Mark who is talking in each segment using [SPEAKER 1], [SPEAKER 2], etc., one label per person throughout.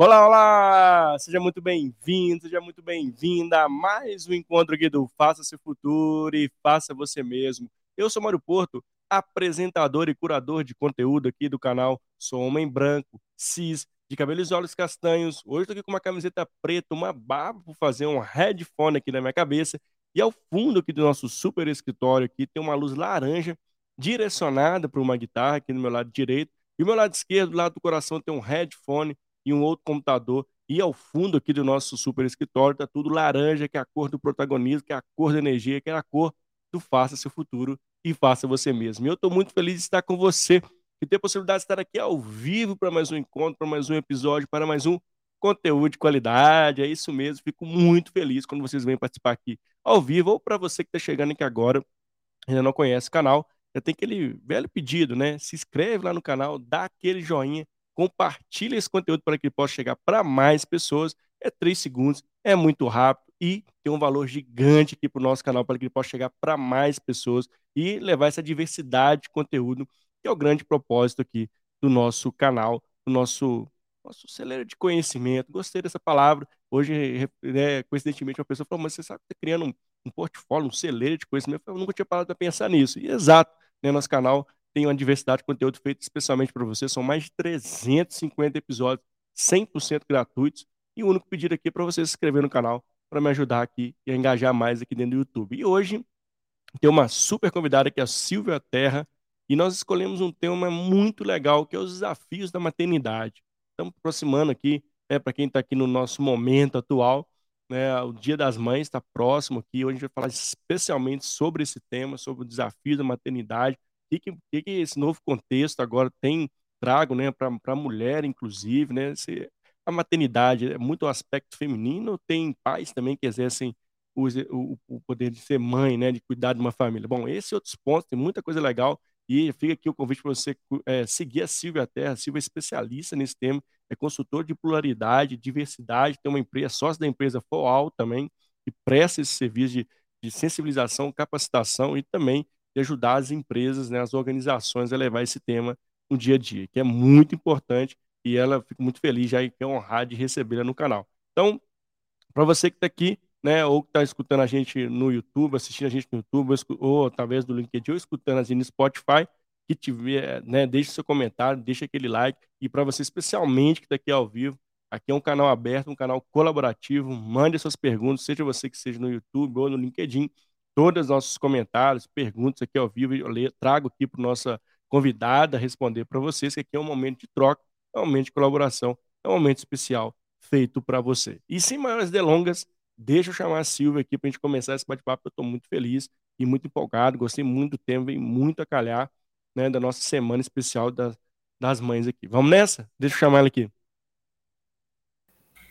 [SPEAKER 1] Olá, olá! Seja muito bem-vindo, seja muito bem-vinda a mais um encontro aqui do Faça Seu Futuro e Faça Você Mesmo. Eu sou Mário Porto, apresentador e curador de conteúdo aqui do canal. Sou homem branco, cis, de cabelos e olhos castanhos. Hoje estou aqui com uma camiseta preta, uma barba para fazer um headphone aqui na minha cabeça. E ao fundo aqui do nosso super escritório aqui tem uma luz laranja direcionada para uma guitarra aqui no meu lado direito. E o meu lado esquerdo, do lado do coração, tem um headphone e um outro computador. E ao fundo aqui do nosso super escritório está tudo laranja, que é a cor do protagonismo, que é a cor da energia, que é a cor do faça seu futuro e faça você mesmo. E eu estou muito feliz de estar com você e ter a possibilidade de estar aqui ao vivo para mais um encontro, para mais um episódio, para mais um conteúdo de qualidade. É isso mesmo. Fico muito feliz quando vocês vêm participar aqui ao vivo ou para você que está chegando aqui agora ainda não conhece o canal, já tem aquele velho pedido, né? Se inscreve lá no canal, dá aquele joinha compartilhe esse conteúdo para que ele possa chegar para mais pessoas. É três segundos, é muito rápido e tem um valor gigante aqui para o nosso canal para que ele possa chegar para mais pessoas e levar essa diversidade de conteúdo, que é o grande propósito aqui do nosso canal, do nosso, nosso celeiro de conhecimento. Gostei dessa palavra. Hoje, né, coincidentemente, uma pessoa falou, mas você sabe que está criando um, um, portfólio, um celeiro de conhecimento. Eu nunca tinha parado para pensar nisso. E exato, né, nosso canal tem uma diversidade de conteúdo feito especialmente para você. São mais de 350 episódios 100% gratuitos. E o único pedido aqui é para você se inscrever no canal para me ajudar aqui e engajar mais aqui dentro do YouTube. E hoje tem uma super convidada que é a Silvia Terra e nós escolhemos um tema muito legal que é os desafios da maternidade. Estamos aproximando aqui, né, para quem está aqui no nosso momento atual, né, o Dia das Mães está próximo aqui. Hoje a gente vai falar especialmente sobre esse tema, sobre o desafio da maternidade que, que, que esse novo contexto agora tem trago né, para a mulher, inclusive, né? Se, a maternidade é muito o aspecto feminino, tem pais também que exercem o, o, o, poder de ser mãe, né, de cuidar de uma família. Bom, esse outros pontos, tem muita coisa legal, e fica aqui o convite para você é, seguir a Silvia Terra. A Silvia é especialista nesse tema, é consultor de pluralidade, diversidade, tem uma empresa, sócio da empresa FOAL também, que presta esse serviço de, de sensibilização, capacitação e também ajudar as empresas, né, as organizações a levar esse tema no dia a dia, que é muito importante e ela fica muito feliz já e quer honrar de recebê-la no canal. Então, para você que está aqui, né, ou que está escutando a gente no YouTube, assistindo a gente no YouTube, ou, ou através do LinkedIn, ou escutando a gente no Spotify, que tiver, né, deixe seu comentário, deixe aquele like, e para você especialmente que está aqui ao vivo, aqui é um canal aberto, um canal colaborativo, mande suas perguntas, seja você que seja no YouTube ou no LinkedIn, todos os nossos comentários, perguntas aqui ao vivo, eu leio, trago aqui para nossa convidada responder para vocês, que aqui é um momento de troca, é um momento de colaboração, é um momento especial feito para você. E sem maiores delongas, deixa eu chamar a Silvia aqui para a gente começar esse bate-papo, eu estou muito feliz e muito empolgado, gostei muito do tema, vem muito a calhar né, da nossa semana especial das, das mães aqui. Vamos nessa? Deixa eu chamar ela aqui.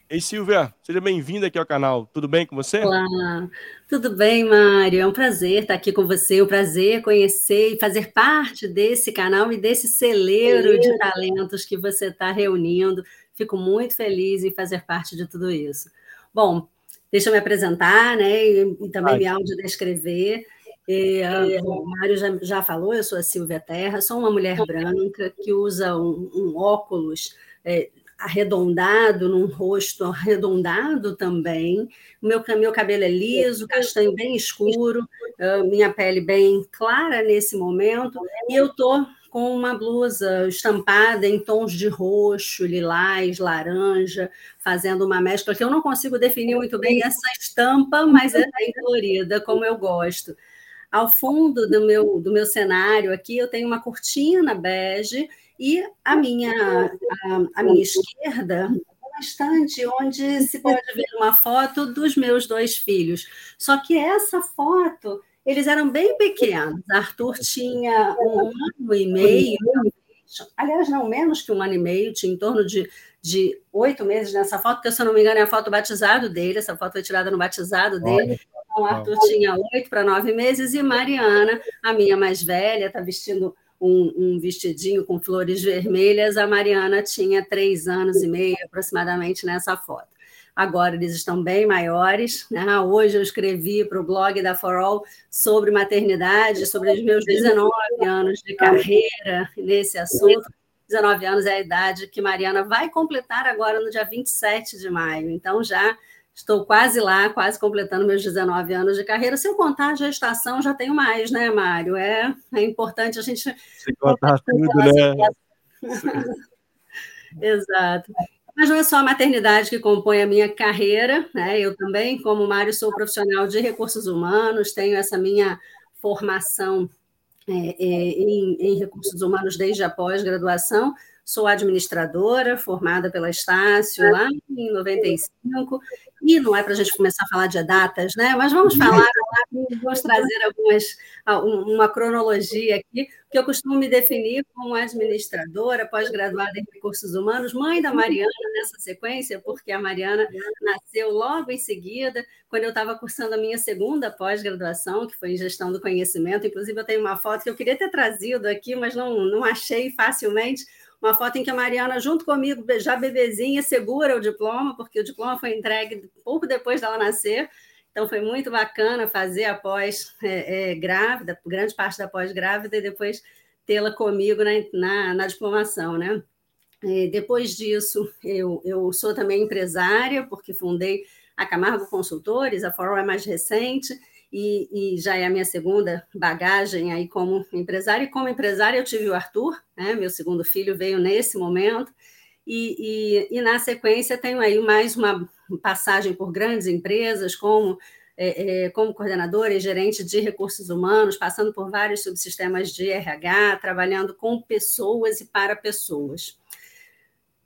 [SPEAKER 1] Ei, Silvia, seja bem-vinda aqui ao canal. Tudo bem com você?
[SPEAKER 2] Olá, tudo bem, Mário? É um prazer estar aqui com você, é um prazer conhecer e fazer parte desse canal e desse celeiro de talentos que você está reunindo. Fico muito feliz em fazer parte de tudo isso. Bom, deixa eu me apresentar, né? E, e também Ai. me audiodescrever. E, uh, o Mário já, já falou, eu sou a Silvia Terra, sou uma mulher branca que usa um, um óculos é, arredondado, num rosto arredondado também. O meu, meu cabelo é liso, castanho bem escuro, minha pele bem clara nesse momento, e eu estou com uma blusa estampada em tons de roxo, lilás, laranja, fazendo uma mescla que eu não consigo definir muito bem essa estampa, mas é bem colorida, como eu gosto. Ao fundo do meu, do meu cenário aqui, eu tenho uma cortina bege e a minha, a, a minha esquerda, uma estante onde se pode ver uma foto dos meus dois filhos. Só que essa foto, eles eram bem pequenos. Arthur tinha um ano e meio, aliás, não menos que um ano e meio, tinha em torno de, de oito meses nessa foto, porque, se eu não me engano, é a foto do batizado dele, essa foto foi tirada no batizado dele. Então, Arthur tinha oito para nove meses, e Mariana, a minha mais velha, está vestindo um, um, vestidinho com flores vermelhas, a Mariana tinha três anos e meio aproximadamente nessa foto. Agora eles estão bem maiores. Né? Hoje eu escrevi para o blog da For All sobre maternidade, sobre os meus 19 anos de carreira nesse assunto. 19 anos é a idade que Mariana vai completar agora no dia 27 de maio. Então, já estou quase lá, quase completando meus 19 anos de carreira. Se eu contar a gestação, já tenho mais, né, Mário? É, é importante a gente.
[SPEAKER 1] Se contar tudo, né?
[SPEAKER 2] Exato. Mas não é só a maternidade que compõe a minha carreira, né? Eu também, como Mário, sou profissional de recursos humanos, tenho essa minha formação é, é, em, em recursos humanos desde a pós-graduação, Sou administradora, formada pela Estácio lá em 95, e não é para a gente começar a falar de datas, né? Mas vamos uhum. falar, vamos trazer algumas, uma cronologia aqui, que eu costumo me definir como administradora, pós-graduada em recursos humanos, mãe da Mariana nessa sequência, porque a Mariana nasceu logo em seguida, quando eu estava cursando a minha segunda pós-graduação, que foi em gestão do conhecimento. Inclusive, eu tenho uma foto que eu queria ter trazido aqui, mas não, não achei facilmente uma foto em que a Mariana, junto comigo, já bebezinha, segura o diploma, porque o diploma foi entregue pouco depois dela nascer. Então, foi muito bacana fazer a pós-grávida, é, é, grande parte da pós-grávida, e depois tê-la comigo na, na, na, diplomação, né? E depois disso, eu, eu sou também empresária, porque fundei a Camargo Consultores, a Fórum é mais recente, e, e, já é a minha segunda bagagem aí como empresária. E como empresária eu tive o Arthur, né? meu segundo filho veio nesse momento, e, e, e, na sequência tenho aí mais uma passagem por grandes empresas, como, é, é, como coordenadora e gerente de recursos humanos, passando por vários subsistemas de RH, trabalhando com pessoas e para pessoas.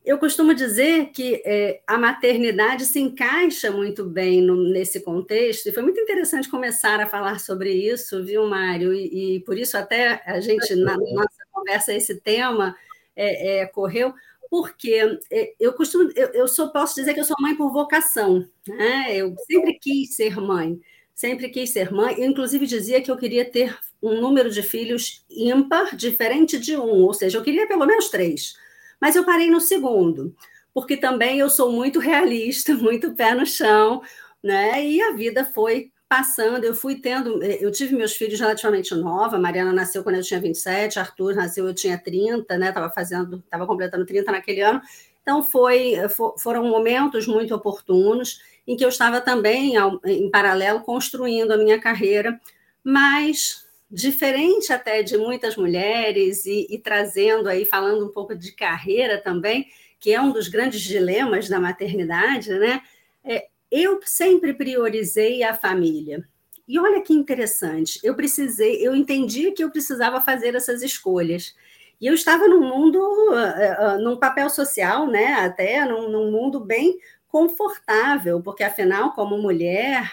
[SPEAKER 2] Eu costumo dizer que é, a maternidade se encaixa muito bem no, nesse contexto, e foi muito interessante começar a falar sobre isso, viu, Mário? E, e por isso, até a gente, na nossa conversa, esse tema é, é, correu, porque é, eu costumo, eu, eu sou, posso dizer que eu sou mãe por vocação, né? Eu sempre quis ser mãe, sempre quis ser mãe, eu, inclusive dizia que eu queria ter um número de filhos ímpar, diferente de um, ou seja, eu queria pelo menos três mas eu parei no segundo, porque também eu sou muito realista, muito pé no chão, né? E a vida foi passando, eu fui tendo, eh, eu tive meus filhos relativamente nova, Mariana nasceu quando eu tinha 27, Arthur nasceu eu tinha 30, né? Tava fazendo, tava completando 30 naquele ano. Então foi, foram momentos muito oportunos em que eu estava também em paralelo construindo a minha carreira, mas diferente até de muitas mulheres e, e, trazendo aí, falando um pouco de carreira também, que é um dos grandes dilemas da maternidade, né? É, eu sempre priorizei a família. E olha que interessante, eu precisei, eu entendi que eu precisava fazer essas escolhas. E eu estava num mundo, uh, uh, num papel social, né? Até num, num mundo bem confortável, porque afinal, como mulher,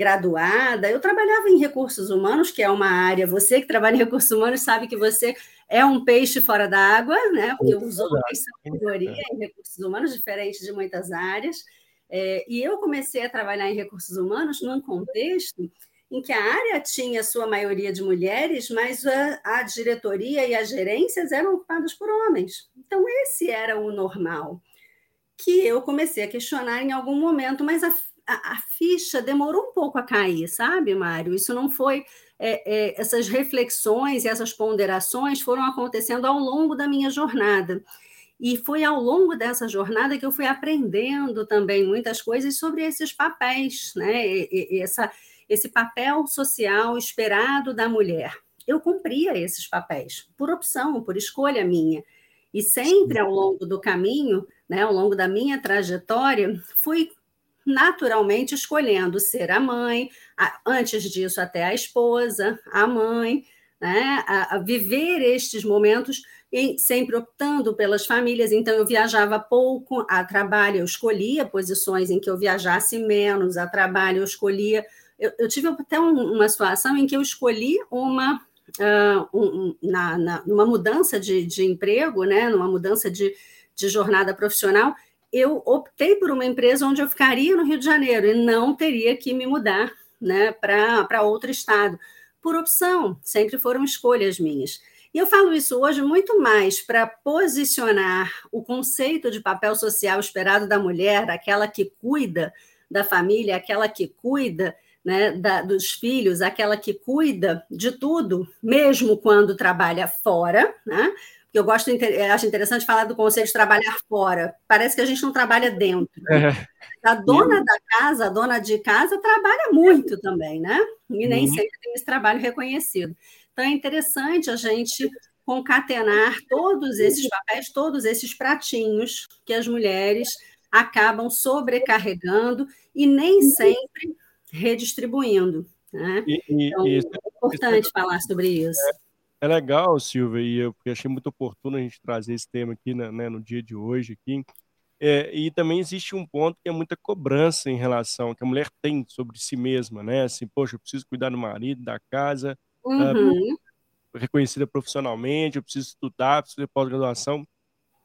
[SPEAKER 2] graduada, eu trabalhava em recursos humanos, que é uma área, você que trabalha em recursos humanos sabe que você é um peixe fora da água, né? Porque os homens são maioria em recursos humanos, diferente de muitas áreas. É, e eu comecei a trabalhar em recursos humanos num contexto em que a área tinha sua maioria de mulheres, mas a, a diretoria e as gerências eram ocupadas por homens. Então, esse era o normal, que eu comecei a questionar em algum momento, mas a a, a, ficha demorou um pouco a cair, sabe, Mário? Isso não foi. É, é, essas reflexões e essas ponderações foram acontecendo ao longo da minha jornada. E foi ao longo dessa jornada que eu fui aprendendo também muitas coisas sobre esses papéis, né? E, e, essa, esse papel social esperado da mulher. Eu cumpria esses papéis por opção, por escolha minha. E sempre ao longo do caminho, né, ao longo da minha trajetória, fui naturalmente escolhendo ser a mãe, a, antes disso até a esposa, a mãe, né? a, a viver estes momentos e sempre optando pelas famílias. Então, eu viajava pouco a trabalho, eu escolhia posições em que eu viajasse menos, a trabalho eu escolhia. Eu, eu tive até um, uma situação em que eu escolhi uma. Uh, um, na, na, numa mudança de, de emprego, né, numa mudança de, de jornada profissional, eu optei por uma empresa onde eu ficaria no Rio de Janeiro e não teria que me mudar né, para outro estado. Por opção, sempre foram escolhas minhas. E eu falo isso hoje muito mais para posicionar o conceito de papel social esperado da mulher, aquela que cuida da família, aquela que cuida né, da, dos filhos, aquela que cuida de tudo, mesmo quando trabalha fora, né? Que eu gosto, acho interessante falar do conceito de trabalhar fora. Parece que a gente não trabalha dentro. É. A dona da casa, a dona de casa, trabalha muito também, né? E nem uhum. sempre tem esse trabalho reconhecido. Então é interessante a gente concatenar todos esses papéis, todos esses pratinhos que as mulheres acabam sobrecarregando e nem sempre redistribuindo. Né? E, e, então, é importante isso, falar sobre isso.
[SPEAKER 1] É, é, legal, Silvia, e eu achei muito oportuno a gente trazer esse tema aqui né, né no dia de hoje. Aqui. É, e também existe um ponto que é muita cobrança em relação que a mulher tem sobre si mesma, né? Assim, poxa, eu preciso cuidar do marido, da casa, ah, uhum. reconhecida profissionalmente, eu preciso estudar, preciso de pós-graduação.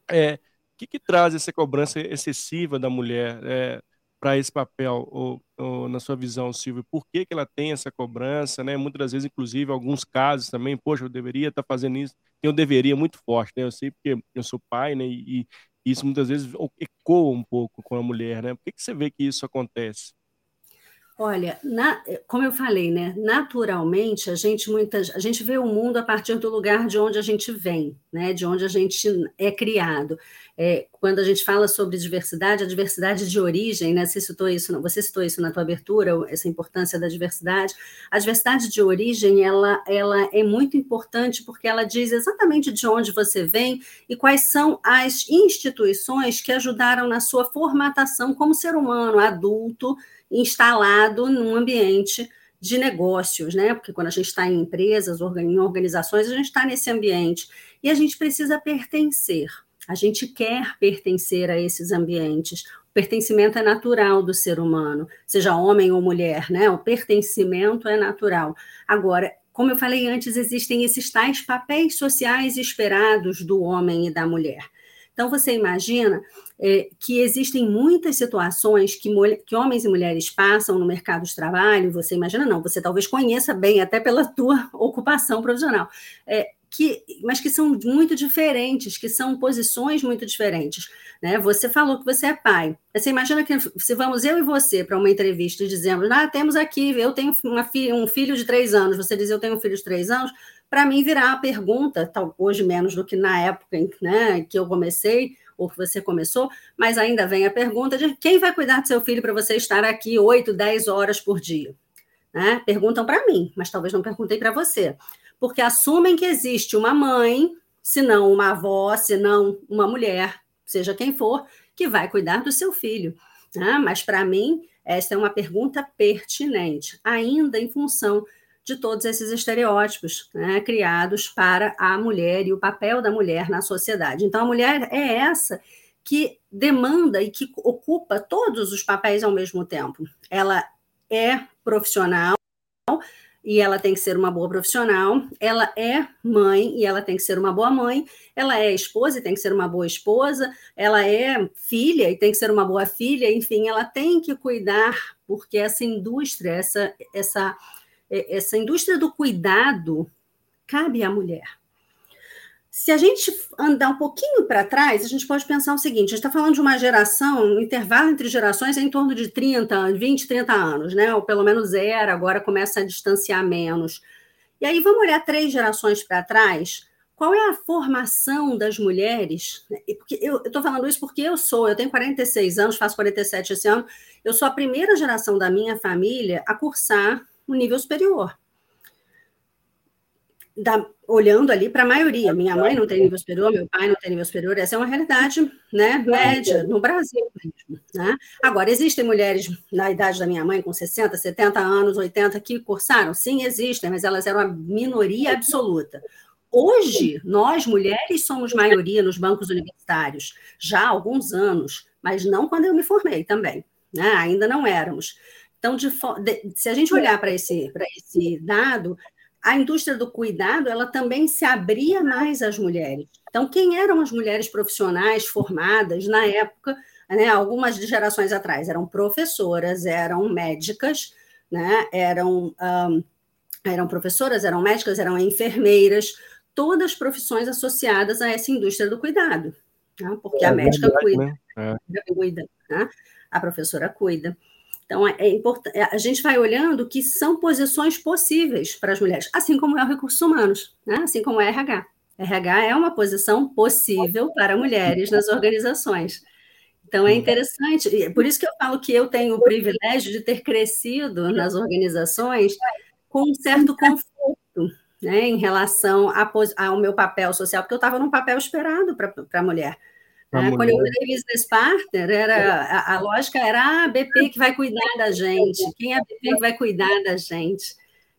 [SPEAKER 1] É, o que, que traz essa cobrança excessiva da mulher? É, para esse papel, ou, ou, na sua visão, Silvio? Por que, que ela tem essa cobrança, né? Muitas das vezes, inclusive, alguns casos também, poxa, eu deveria estar tá fazendo isso, eu deveria muito forte, né? Eu sei porque eu sou pai, né? E, e isso muitas vezes ecoa um pouco com a mulher, né? Por que, que você vê que isso acontece?
[SPEAKER 2] Olha, na, como eu falei, né? Naturalmente, a gente muitas, a gente vê o mundo a partir do lugar de onde a gente vem, né? De onde a gente é criado. É, quando a gente fala sobre diversidade, a diversidade de origem, né? Você citou isso, você citou isso na tua abertura, essa importância da diversidade. A diversidade de origem, ela, ela é muito importante porque ela diz exatamente de onde você vem e quais são as instituições que ajudaram na sua formatação como ser humano adulto instalado num ambiente de negócios, né? Porque quando a gente está em empresas, em organizações, a gente está nesse ambiente e a gente precisa pertencer. A gente quer pertencer a esses ambientes. O pertencimento é natural do ser humano, seja homem ou mulher, né? O pertencimento é natural. Agora, como eu falei antes, existem esses tais papéis sociais esperados do homem e da mulher. Então, você imagina é, que existem muitas situações que, que, homens e mulheres passam no mercado de trabalho, você imagina, não, você talvez conheça bem, até pela tua ocupação profissional, é, que, mas que são muito diferentes, que são posições muito diferentes. Né? Você falou que você é pai. Você imagina que se vamos eu e você para uma entrevista e dizemos, ah, temos aqui, eu tenho filha, um filho de três anos, você diz, eu tenho um filho de três anos, para mim virar a pergunta, tal, hoje menos do que na época em, né, que eu comecei, ou que você começou, mas ainda vem a pergunta de quem vai cuidar do seu filho para você estar aqui 8, 10 horas por dia? Né? Perguntam para mim, mas talvez não perguntem para você. Porque assumem que existe uma mãe, se não uma avó, se não uma mulher, seja quem for, que vai cuidar do seu filho. Né? Mas para mim, essa é uma pergunta pertinente, ainda em função de todos esses estereótipos né, criados para a mulher e o papel da mulher na sociedade. Então, a mulher é essa que demanda e que ocupa todos os papéis ao mesmo tempo. Ela é profissional e ela tem que ser uma boa profissional, ela é mãe e ela tem que ser uma boa mãe, ela é esposa e tem que ser uma boa esposa, ela é filha e tem que ser uma boa filha, enfim, ela tem que cuidar, porque essa indústria, essa, essa essa indústria do cuidado cabe à mulher. Se a gente andar um pouquinho para trás, a gente pode pensar o seguinte: a gente está falando de uma geração, um intervalo entre gerações é em torno de 30, 20, 30 anos, né? Ou pelo menos era, agora começa a distanciar menos. E aí vamos olhar três gerações para trás. Qual é a formação das mulheres? Porque eu estou falando isso porque eu sou, eu tenho 46 anos, faço 47 esse ano, eu sou a primeira geração da minha família a cursar um nível superior. Da, olhando ali para a maioria. Minha mãe não tem nível superior, meu pai não tem nível superior, essa é uma realidade né, média no Brasil. Né? Agora, existem mulheres na idade da minha mãe, com 60, 70 anos, 80, que cursaram? Sim, existem, mas elas eram a minoria absoluta. Hoje, nós mulheres somos maioria nos bancos universitários, já há alguns anos, mas não quando eu me formei também. Né? Ainda não éramos. Então, de, de, se a gente olhar para esse, esse dado, a indústria do cuidado ela também se abria mais às mulheres. Então, quem eram as mulheres profissionais formadas na época, né, algumas gerações atrás, eram professoras, eram médicas, né, eram, um, eram professoras, eram médicas, eram enfermeiras, todas profissões associadas a essa indústria do cuidado. Né, porque é, a médica verdade, cuida, né? é. cuida né, a professora cuida. Então, é, é importante, a gente vai olhando que são posições possíveis para as mulheres, assim como é o recursos humanos, né? assim como é RH. RH é uma posição possível para mulheres nas organizações. Então, é interessante, por isso que eu falo que eu tenho o privilégio de ter crescido nas organizações com um certo conforto né, em relação ao meu papel social, porque eu estava num papel esperado para a mulher. Né? Quando eu virei business partner, era, a, a, lógica era a BP que vai cuidar da gente, quem é a BP que vai cuidar da gente?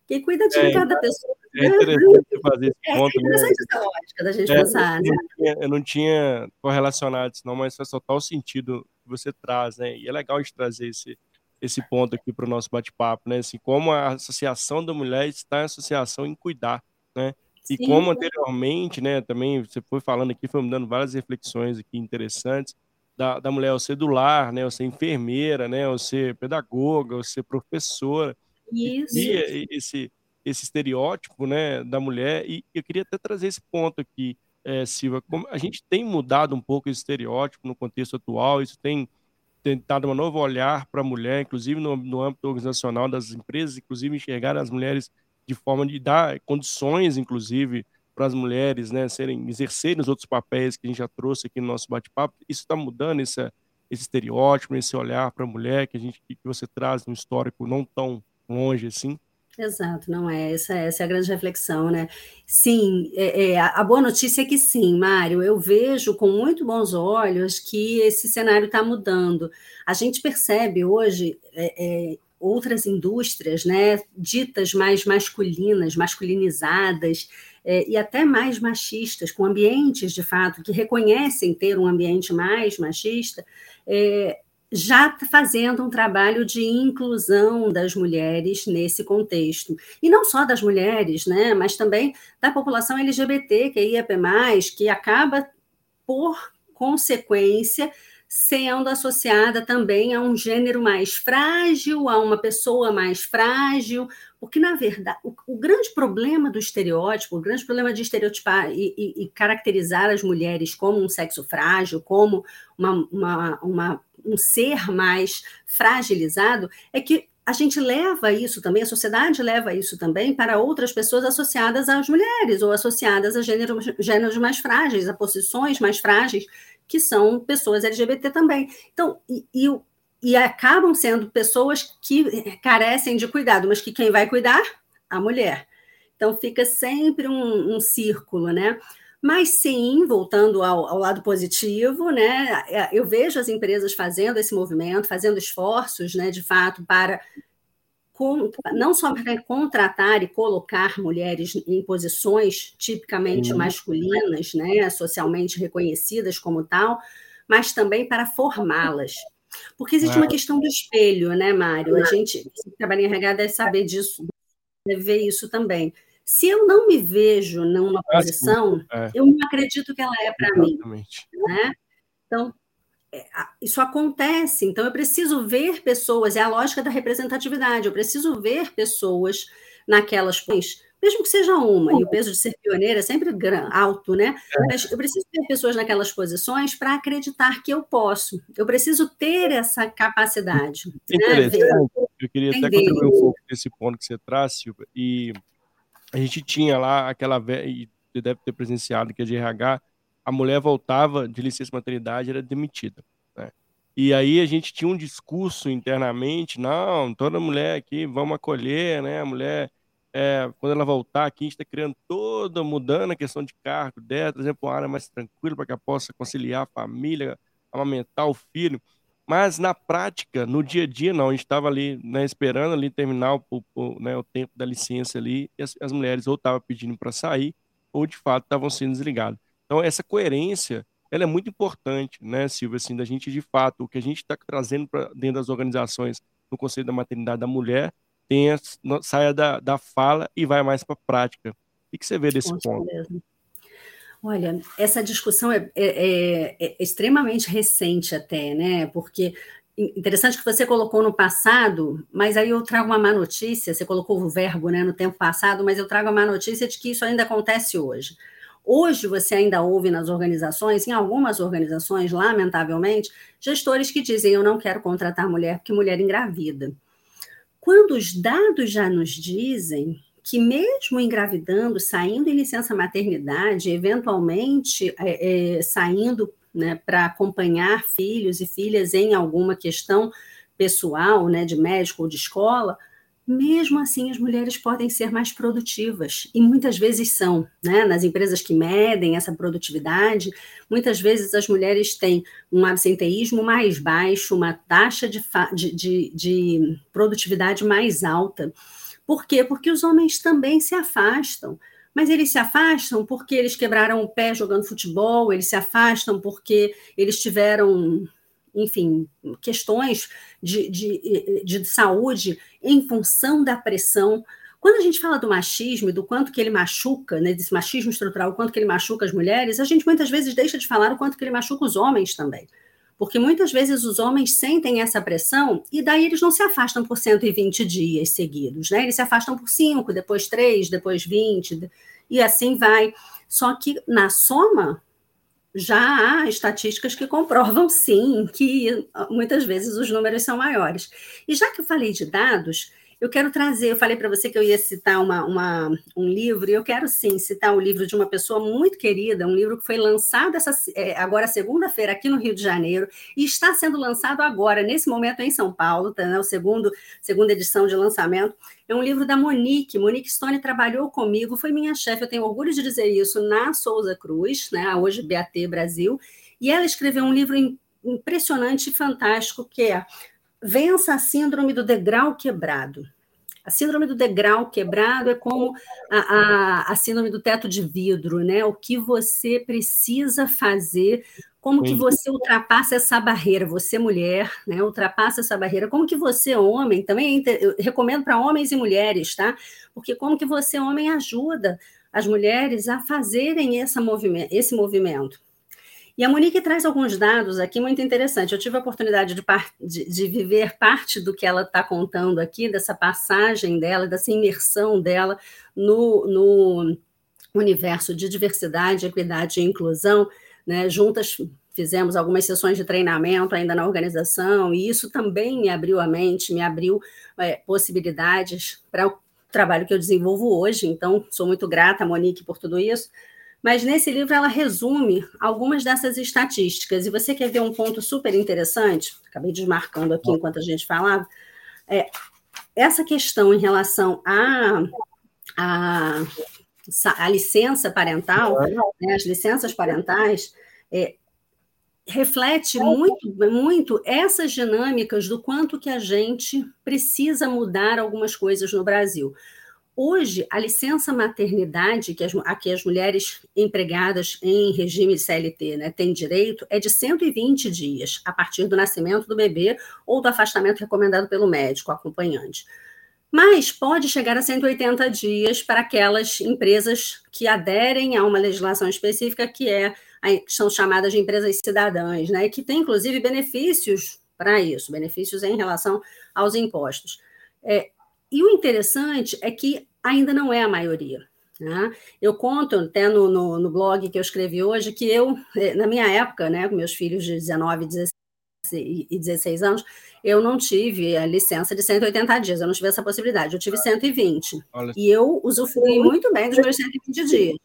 [SPEAKER 2] Quem cuida de é, cada pessoa.
[SPEAKER 1] É interessante fazer esse
[SPEAKER 2] é,
[SPEAKER 1] ponto.
[SPEAKER 2] É interessante essa lógica da gente é, pensar.
[SPEAKER 1] Eu, né? eu não tinha correlacionado isso, não, mas faz total sentido que você traz, né? E é legal gente trazer esse, esse ponto aqui para o nosso bate-papo, né? Assim, como a Associação da Mulher está em associação em cuidar, né? E Sim. como anteriormente, né, também você foi falando aqui, foi me dando várias reflexões aqui interessantes, da, da mulher ao ser do lar, né, ao ser enfermeira, né, ao ser pedagoga, ao ser professora.
[SPEAKER 2] Isso.
[SPEAKER 1] E esse, esse estereótipo, né, da mulher, e eu queria até trazer esse ponto aqui, é, Silva, como a gente tem mudado um pouco esse estereótipo no contexto atual, isso tem tentado um novo olhar para a mulher, inclusive no, no âmbito organizacional das empresas, inclusive enxergar as mulheres de forma de dar condições, inclusive, para as mulheres né, serem, exercerem os outros papéis que a gente já trouxe aqui no nosso bate-papo. Isso está mudando esse, esse estereótipo, esse olhar para a mulher que, a gente, que você traz no histórico não tão longe assim?
[SPEAKER 2] Exato, não é essa, essa é a grande reflexão, né? Sim, é, é, a boa notícia é que sim, Mário, eu vejo com muito bons olhos que esse cenário está mudando. A gente percebe hoje é, é outras indústrias, né, ditas mais masculinas, masculinizadas é, e até mais machistas, com ambientes de fato que reconhecem ter um ambiente mais machista, é, já fazendo um trabalho de inclusão das mulheres nesse contexto. E não só das mulheres, né, mas também da população LGBT, que é IAP+, que acaba, por consequência, sendo associada também a um gênero mais frágil, a uma pessoa mais frágil, porque, na verdade, o, o grande problema do estereótipo, o grande problema de estereotipar e, e, e caracterizar as mulheres como um sexo frágil, como uma, uma, uma, um ser mais fragilizado, é que a gente leva isso também, a sociedade leva isso também para outras pessoas associadas às mulheres ou associadas a gêneros, gêneros mais frágeis, a posições mais frágeis que são pessoas LGBT também. Então, e, e, e acabam sendo pessoas que carecem de cuidado, mas que quem vai cuidar? A mulher. Então, fica sempre um, um círculo, né? Mas sim, voltando ao, ao, lado positivo, né, eu vejo as empresas fazendo esse movimento, fazendo esforços, né, de fato, para não só para contratar e colocar mulheres em posições tipicamente uhum. masculinas, né, socialmente reconhecidas como tal, mas também para formá-las. Porque existe uma questão do espelho, né, Mário? A gente que trabalha em RH deve saber disso, deve ver isso também. Se eu não me vejo numa posição, é. eu não acredito que ela é para mim. Né? Então, é, isso acontece, então eu preciso ver pessoas, é a lógica da representatividade, eu preciso ver pessoas naquelas posições, mesmo que seja uma, e o peso de ser pioneira é sempre alto, né? É. Mas eu preciso ter pessoas naquelas posições para acreditar que eu posso, eu preciso ter essa capacidade.
[SPEAKER 1] Né? Eu queria até contribuir um pouco desse ponto que você traz, Silvia, e a gente tinha lá aquela, e você deve ter presenciado, que é de RH, a mulher voltava de licença maternidade era demitida. Né? E aí a gente tinha um discurso internamente, não, toda mulher aqui, vamos acolher, né? A mulher, é, quando ela voltar aqui, a gente está criando toda, mudando a questão de cargo dela, exemplo, uma área mais tranquila para que ela possa conciliar a família, amamentar o filho. Mas na prática, no dia a dia, não. A gente estava ali, né, esperando ali terminar o, o, né, o tempo da licença ali, e as, as mulheres ou estavam pedindo para sair, ou de fato estavam sendo desligadas. Então, essa coerência, ela é muito importante, né, Silvia, assim, da gente, de fato, o que a gente está trazendo para dentro das organizações no Conselho da Maternidade da Mulher, tenha, saia da, da fala e vai mais para a prática. O que você vê desse Com ponto? Certeza.
[SPEAKER 2] Olha, essa discussão é, é, é, é, extremamente recente até, né? Porque interessante que você colocou no passado, mas aí eu trago uma má notícia. Você colocou o verbo, né, no tempo passado, mas eu trago a má notícia de que isso ainda acontece hoje. Hoje você ainda ouve nas organizações, em algumas organizações, lamentavelmente, gestores que dizem: eu não quero contratar mulher porque mulher engravida. Quando os dados já nos dizem que mesmo engravidando, saindo em licença maternidade, eventualmente é, é, saindo né, para acompanhar filhos e filhas em alguma questão pessoal, né, de médico ou de escola, mesmo assim as mulheres podem ser mais produtivas e muitas vezes são, né? Nas empresas que medem essa produtividade, muitas vezes as mulheres têm um absenteísmo mais baixo, uma taxa de, de, de, de produtividade mais alta. Por quê? Porque os homens também se afastam. Mas eles se afastam porque eles quebraram o pé jogando futebol, eles se afastam porque eles tiveram enfim, questões de, de, de saúde em função da pressão. Quando a gente fala do machismo e do quanto que ele machuca, né, desse machismo estrutural, o quanto que ele machuca as mulheres, a gente muitas vezes deixa de falar o quanto que ele machuca os homens também. Porque muitas vezes os homens sentem essa pressão e daí eles não se afastam por 120 dias seguidos, né? Eles se afastam por 5, depois 3, depois 20, e assim vai. Só que na soma, já há estatísticas que comprovam, sim, que muitas vezes os números são maiores. E já que eu falei de dados, eu quero trazer, eu falei para você que eu ia citar uma, uma, um livro, e eu quero sim citar o um livro de uma pessoa muito querida, um livro que foi lançado essa, é, agora segunda-feira aqui no Rio de Janeiro, e está sendo lançado agora, nesse momento, em São Paulo, tá, né, o segundo, segunda edição de lançamento. É um livro da Monique. Monique Stone trabalhou comigo, foi minha chefe, eu tenho orgulho de dizer isso, na Souza Cruz, né, hoje BAT Brasil, e ela escreveu um livro impressionante e fantástico que é vença a síndrome do degrau quebrado. A síndrome do degrau quebrado é como a, a, a, síndrome do teto de vidro, né? O que você precisa fazer, como que você ultrapassa essa barreira, você mulher, né? Ultrapassa essa barreira, como que você homem, também eu recomendo para homens e mulheres, tá? Porque como que você homem ajuda as mulheres a fazerem essa movimento, esse movimento. E a Monique traz alguns dados aqui muito interessantes. Eu tive a oportunidade de, de, de viver parte do que ela está contando aqui, dessa passagem dela, dessa imersão dela no, no universo de diversidade, equidade e inclusão. Né? Juntas fizemos algumas sessões de treinamento ainda na organização, e isso também me abriu a mente, me abriu é, possibilidades para o trabalho que eu desenvolvo hoje. Então, sou muito grata, Monique, por tudo isso. Mas nesse livro ela resume algumas dessas estatísticas. E você quer ver um ponto super interessante? Acabei desmarcando aqui enquanto a gente falava. É, essa questão em relação à a, a, a, licença parental, né, as licenças parentais, é, reflete muito, muito essas dinâmicas do quanto que a gente precisa mudar algumas coisas no Brasil. Hoje, a licença maternidade, que as, a que as mulheres empregadas em regime CLT né, têm direito, é de 120 dias, a partir do nascimento do bebê ou do afastamento recomendado pelo médico acompanhante. Mas pode chegar a 180 dias para aquelas empresas que aderem a uma legislação específica, que, é, são chamadas de empresas cidadãs, né, que tem, inclusive, benefícios para isso, benefícios em relação aos impostos. É, e o interessante é que ainda não é a maioria. Né? Eu conto até no, no, no, blog que eu escrevi hoje que eu, eh, na minha época, né, com meus filhos de 19 16, e 16 anos, eu não tive a licença de 180 dias, eu não tive essa possibilidade, eu tive 120. Olha. E eu usufruí muito bem dos meus 120 dias,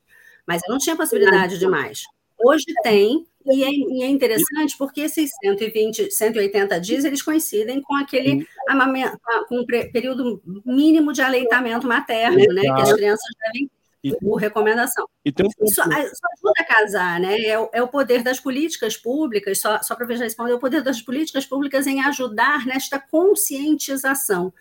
[SPEAKER 2] mas eu não tinha possibilidade de mais. Hoje tem, e é, e é, interessante porque esses 120, 180 dias, eles coincidem com aquele amamento, com um período mínimo de aleitamento materno, né? Que as crianças devem e, por recomendação. Um... Isso, isso, ajuda a casar, né? É, é, o poder das políticas públicas, só, só para já responder, é o poder das políticas públicas em ajudar nesta conscientização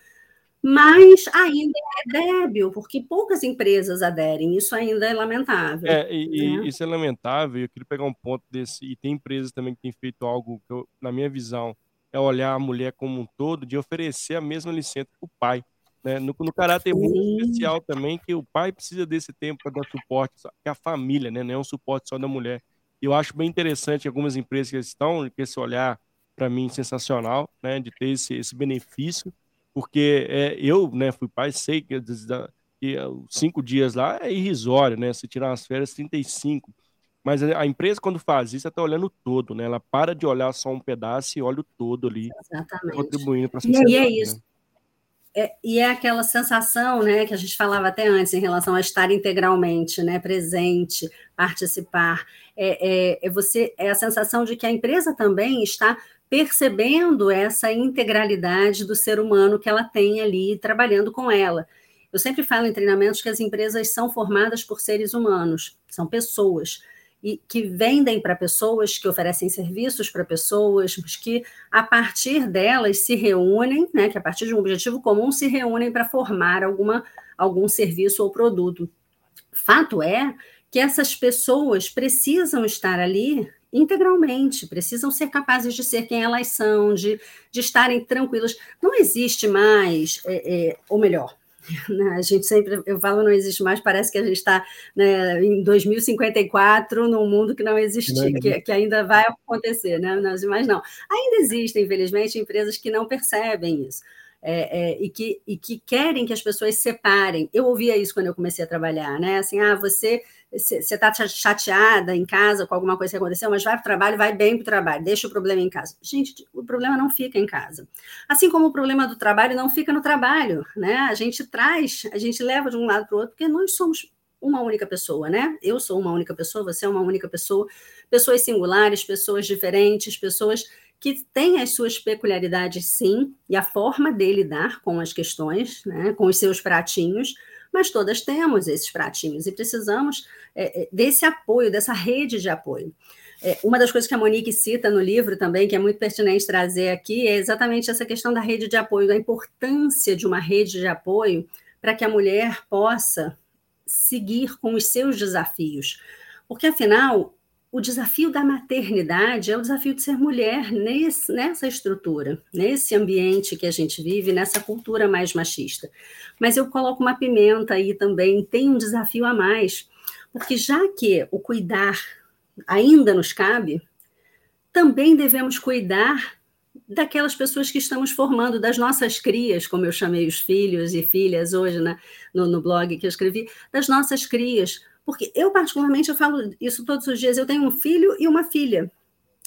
[SPEAKER 2] mas ainda é débil, porque poucas empresas aderem, isso ainda é lamentável.
[SPEAKER 1] É, e, né? isso é lamentável, eu queria pegar um ponto desse, e tem empresas também que têm feito algo que, eu, na minha visão, é olhar a mulher como um todo, de oferecer a mesma licença para o pai. Né? No, no caráter Sim. muito especial também, que o pai precisa desse tempo para dar suporte, que a família, né? não é um suporte só da mulher. Eu acho bem interessante algumas empresas que estão com esse olhar, para mim, sensacional, né? de ter esse, esse benefício, porque é, eu né, fui pai, sei que, que cinco dias lá é irrisório, né? Se tirar as férias, 35. Mas a empresa, quando faz isso, está olhando todo, né? Ela para de olhar só um pedaço e olha o todo ali,
[SPEAKER 2] Exatamente.
[SPEAKER 1] contribuindo para a
[SPEAKER 2] sociedade. E é né? isso. Né? é, e é aquela sensação, né, que a gente falava até antes em relação a estar integralmente, né, presente, participar. É, é, é você é a sensação de que a empresa também está percebendo essa integralidade do ser humano que ela tem ali trabalhando com ela. Eu sempre falo em treinamentos que as empresas são formadas por seres humanos, são pessoas e que vendem para pessoas, que oferecem serviços para pessoas, que a partir delas se reúnem, né, que a partir de um objetivo comum se reúnem para formar alguma, algum serviço ou produto. Fato é que essas pessoas precisam estar ali integralmente, precisam ser capazes de ser quem elas são, de, de estarem tranquilas. Não existe mais, é, é, ou melhor, né, a gente sempre, eu falo, não existe mais, parece que a gente está né, em 2054, num mundo que não existe, que, que, ainda vai acontecer, né? Mas não. Ainda existem, infelizmente, empresas que não percebem isso. É, é, e, que, e que querem que as pessoas separem. Eu ouvia isso quando eu comecei a trabalhar, né? Assim, ah, você você está chateada em casa com alguma coisa que aconteceu, mas vai para o trabalho, vai bem para o trabalho, deixa o problema em casa. Gente, o problema não fica em casa. Assim como o problema do trabalho não fica no trabalho, né? A gente traz, a gente leva de um lado para o outro, porque nós somos uma única pessoa, né? Eu sou uma única pessoa, você é uma única pessoa, pessoas singulares, pessoas diferentes, pessoas que têm as suas peculiaridades, sim, e a forma de lidar com as questões, né? Com os seus pratinhos mas todas temos esses pratinhos e precisamos é, é, desse apoio, dessa rede de apoio. É, uma das coisas que a Monique cita no livro também, que é muito pertinente trazer aqui, é exatamente essa questão da rede de apoio, da importância de uma rede de apoio para que a mulher possa seguir com os seus desafios. Porque, afinal, o desafio da maternidade é o desafio de ser mulher nesse, nessa estrutura, nesse ambiente que a gente vive, nessa cultura mais machista. Mas eu coloco uma pimenta aí também, tem um desafio a mais, porque já que o cuidar ainda nos cabe, também devemos cuidar daquelas pessoas que estamos formando, das nossas crias, como eu chamei os filhos e filhas hoje né, no, no blog que eu escrevi, das nossas crias, porque eu, particularmente, eu falo isso todos os dias. Eu tenho um filho e uma filha.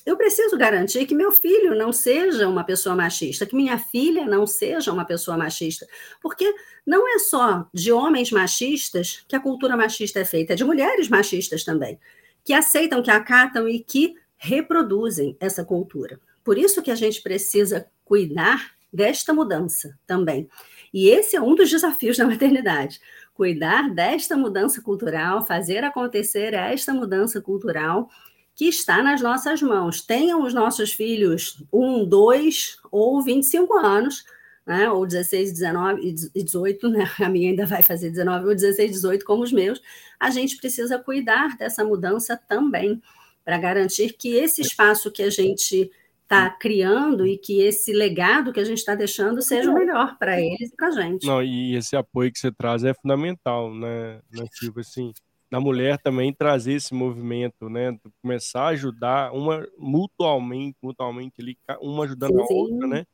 [SPEAKER 2] Eu preciso garantir que meu filho não seja uma pessoa machista, que minha filha não seja uma pessoa machista. Porque não é só de homens machistas que a cultura machista é feita, é de mulheres machistas também, que aceitam, que acatam e que reproduzem essa cultura. Por isso que a gente precisa cuidar desta mudança também. E esse é um dos desafios da maternidade cuidar desta mudança cultural, fazer acontecer esta mudança cultural que está nas nossas mãos. Tenham os nossos filhos um, dois ou 25 anos, né, ou 16, 19 e 18, né, a minha ainda vai fazer 19 ou 16, 18 como os meus, a gente precisa cuidar dessa mudança também, para garantir que esse espaço que a gente está criando e que esse legado que a gente está deixando seja o melhor. para eles e para a gente.
[SPEAKER 1] Não, e esse apoio que você traz é fundamental, né, né assim, na mulher também trazer esse movimento, né, começar a ajudar uma mutualmente, mutualmente ali, uma ajudando sim, a outra, né,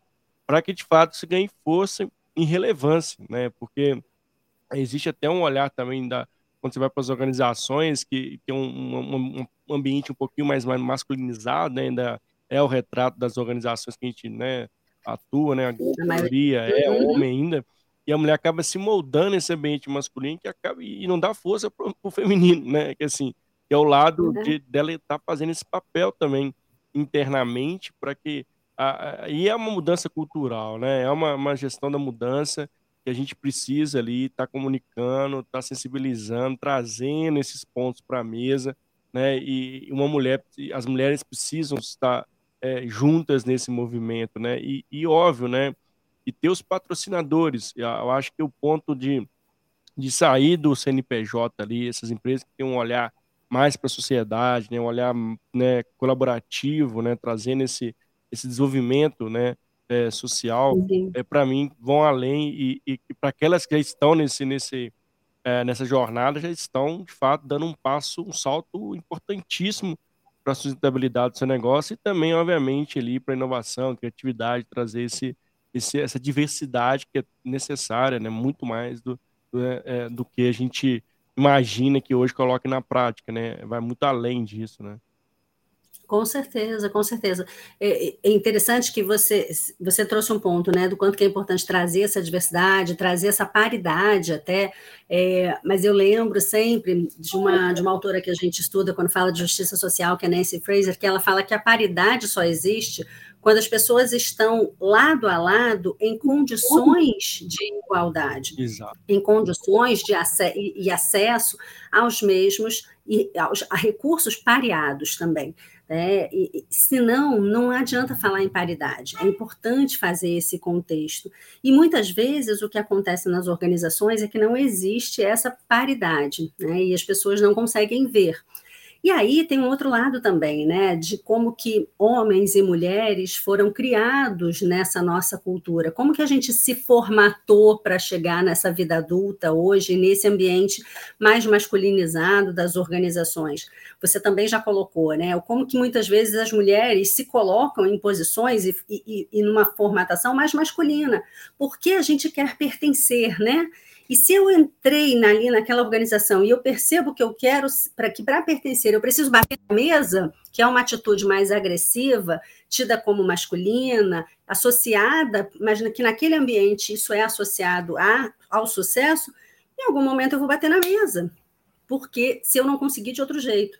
[SPEAKER 1] para que de fato se ganhe força e relevância, né, porque existe até um olhar também da quando você vai para as organizações que tem um, um, um, ambiente um pouquinho mais masculinizado, né, ainda é o retrato das organizações que a gente né, atua, né? A maioria é uhum. homem ainda, e a mulher acaba se moldando esse ambiente masculino que acaba e não dá força para o feminino, né? Que assim, é o lado uhum. de, dela estar tá fazendo esse papel também internamente para que a, a, e é uma mudança cultural, né? É uma, uma gestão da mudança que a gente precisa ali estar tá comunicando, estar tá sensibilizando, trazendo esses pontos para a mesa, né? E uma mulher, as mulheres precisam estar é, juntas nesse movimento, né? E, e, óbvio, né? E ter os patrocinadores. Eu acho que o ponto de, de sair do CNPJ ali, essas empresas que têm um olhar mais para a sociedade, né? Um olhar né, colaborativo, né? Trazendo esse, esse desenvolvimento, né? É, social, é, para mim, vão além e, e, e para aquelas que já estão nesse, nesse, é, nessa jornada já estão, de fato, dando um passo, um salto importantíssimo para a sustentabilidade do seu negócio e também, obviamente, ali para inovação, criatividade, trazer esse, esse, essa diversidade que é necessária, né? muito mais do, do, é, é, do que a gente imagina que hoje coloque na prática, né? Vai muito além disso, né?
[SPEAKER 2] Com certeza, com certeza. É, é, interessante que você, você trouxe um ponto, né, do quanto que é importante trazer essa diversidade, trazer essa paridade até, é, mas eu lembro sempre de uma, de uma autora que a gente estuda quando fala de justiça social, que é Nancy Fraser, que ela fala que a paridade só existe quando as pessoas estão lado a lado em condições de igualdade,
[SPEAKER 1] Exato.
[SPEAKER 2] em condições de ac e acesso aos mesmos e aos, a recursos pareados também. Né? E, senão, não adianta falar em paridade. É importante fazer esse contexto. E muitas vezes o que acontece nas organizações é que não existe essa paridade, né? e as pessoas não conseguem ver. E aí tem um outro lado também, né, de como que homens e mulheres foram criados nessa nossa cultura, como que a gente se formatou para chegar nessa vida adulta hoje, nesse ambiente mais masculinizado das organizações. Você também já colocou, né, como que muitas vezes as mulheres se colocam em posições e, e, e numa formatação mais masculina, porque a gente quer pertencer, né? E se eu entrei ali naquela organização e eu percebo que eu quero, para que para pertencer, eu preciso bater na mesa, que é uma atitude mais agressiva, tida como masculina, associada, mas que naquele ambiente isso é associado a, ao sucesso, em algum momento eu vou bater na mesa. Porque se eu não conseguir de outro jeito.